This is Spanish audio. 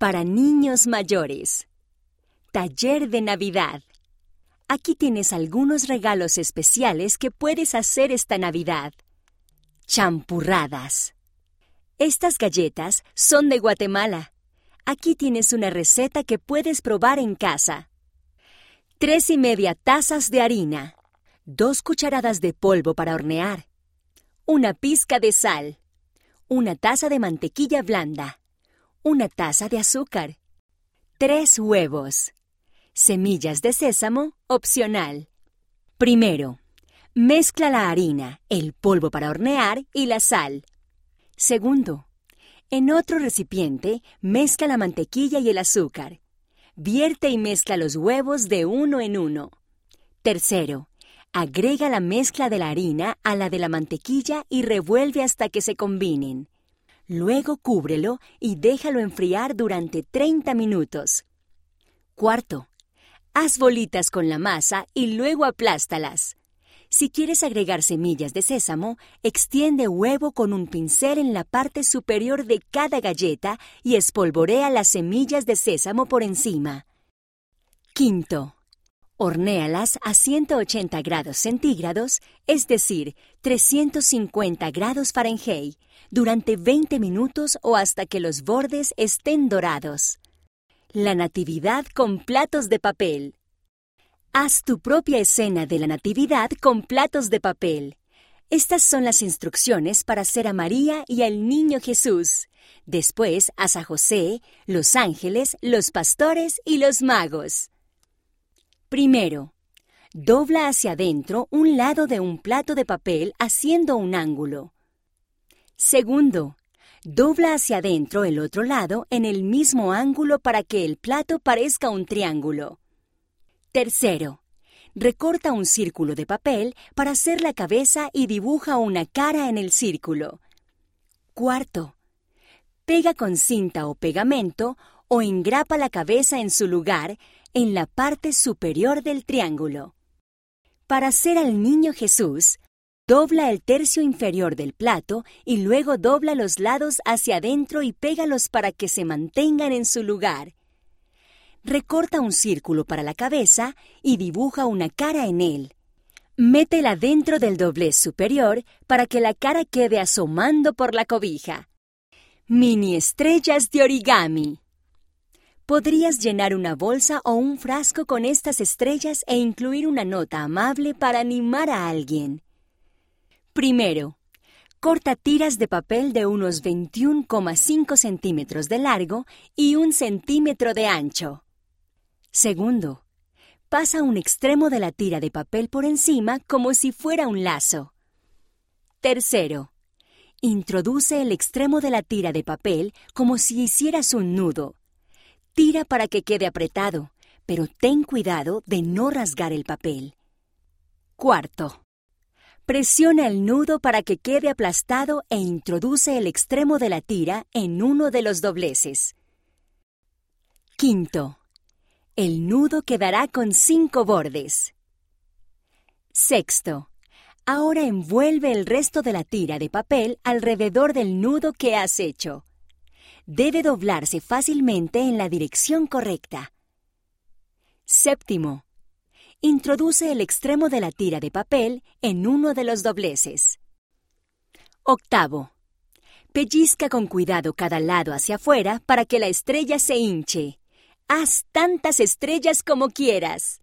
Para niños mayores. Taller de Navidad. Aquí tienes algunos regalos especiales que puedes hacer esta Navidad. Champurradas. Estas galletas son de Guatemala. Aquí tienes una receta que puedes probar en casa. Tres y media tazas de harina. Dos cucharadas de polvo para hornear. Una pizca de sal. Una taza de mantequilla blanda. Una taza de azúcar. Tres huevos. Semillas de sésamo, opcional. Primero, mezcla la harina, el polvo para hornear y la sal. Segundo, en otro recipiente, mezcla la mantequilla y el azúcar. Vierte y mezcla los huevos de uno en uno. Tercero, agrega la mezcla de la harina a la de la mantequilla y revuelve hasta que se combinen. Luego cúbrelo y déjalo enfriar durante 30 minutos. Cuarto, Haz bolitas con la masa y luego aplástalas. Si quieres agregar semillas de sésamo, extiende huevo con un pincel en la parte superior de cada galleta y espolvorea las semillas de sésamo por encima. Quinto. Hornéalas a 180 grados centígrados, es decir, 350 grados Fahrenheit, durante 20 minutos o hasta que los bordes estén dorados. La Natividad con platos de papel. Haz tu propia escena de la Natividad con platos de papel. Estas son las instrucciones para hacer a María y al Niño Jesús. Después haz a José, los ángeles, los pastores y los magos. Primero, dobla hacia adentro un lado de un plato de papel haciendo un ángulo. Segundo, Dobla hacia adentro el otro lado en el mismo ángulo para que el plato parezca un triángulo. Tercero, recorta un círculo de papel para hacer la cabeza y dibuja una cara en el círculo. Cuarto, pega con cinta o pegamento o engrapa la cabeza en su lugar en la parte superior del triángulo. Para hacer al niño Jesús, Dobla el tercio inferior del plato y luego dobla los lados hacia adentro y pégalos para que se mantengan en su lugar. Recorta un círculo para la cabeza y dibuja una cara en él. Métela dentro del doblez superior para que la cara quede asomando por la cobija. Mini estrellas de origami. Podrías llenar una bolsa o un frasco con estas estrellas e incluir una nota amable para animar a alguien. Primero, corta tiras de papel de unos 21,5 centímetros de largo y un centímetro de ancho. Segundo, pasa un extremo de la tira de papel por encima como si fuera un lazo. Tercero, introduce el extremo de la tira de papel como si hicieras un nudo. Tira para que quede apretado, pero ten cuidado de no rasgar el papel. Cuarto, Presiona el nudo para que quede aplastado e introduce el extremo de la tira en uno de los dobleces. Quinto. El nudo quedará con cinco bordes. Sexto. Ahora envuelve el resto de la tira de papel alrededor del nudo que has hecho. Debe doblarse fácilmente en la dirección correcta. Séptimo. Introduce el extremo de la tira de papel en uno de los dobleces. Octavo. Pellizca con cuidado cada lado hacia afuera para que la estrella se hinche. Haz tantas estrellas como quieras.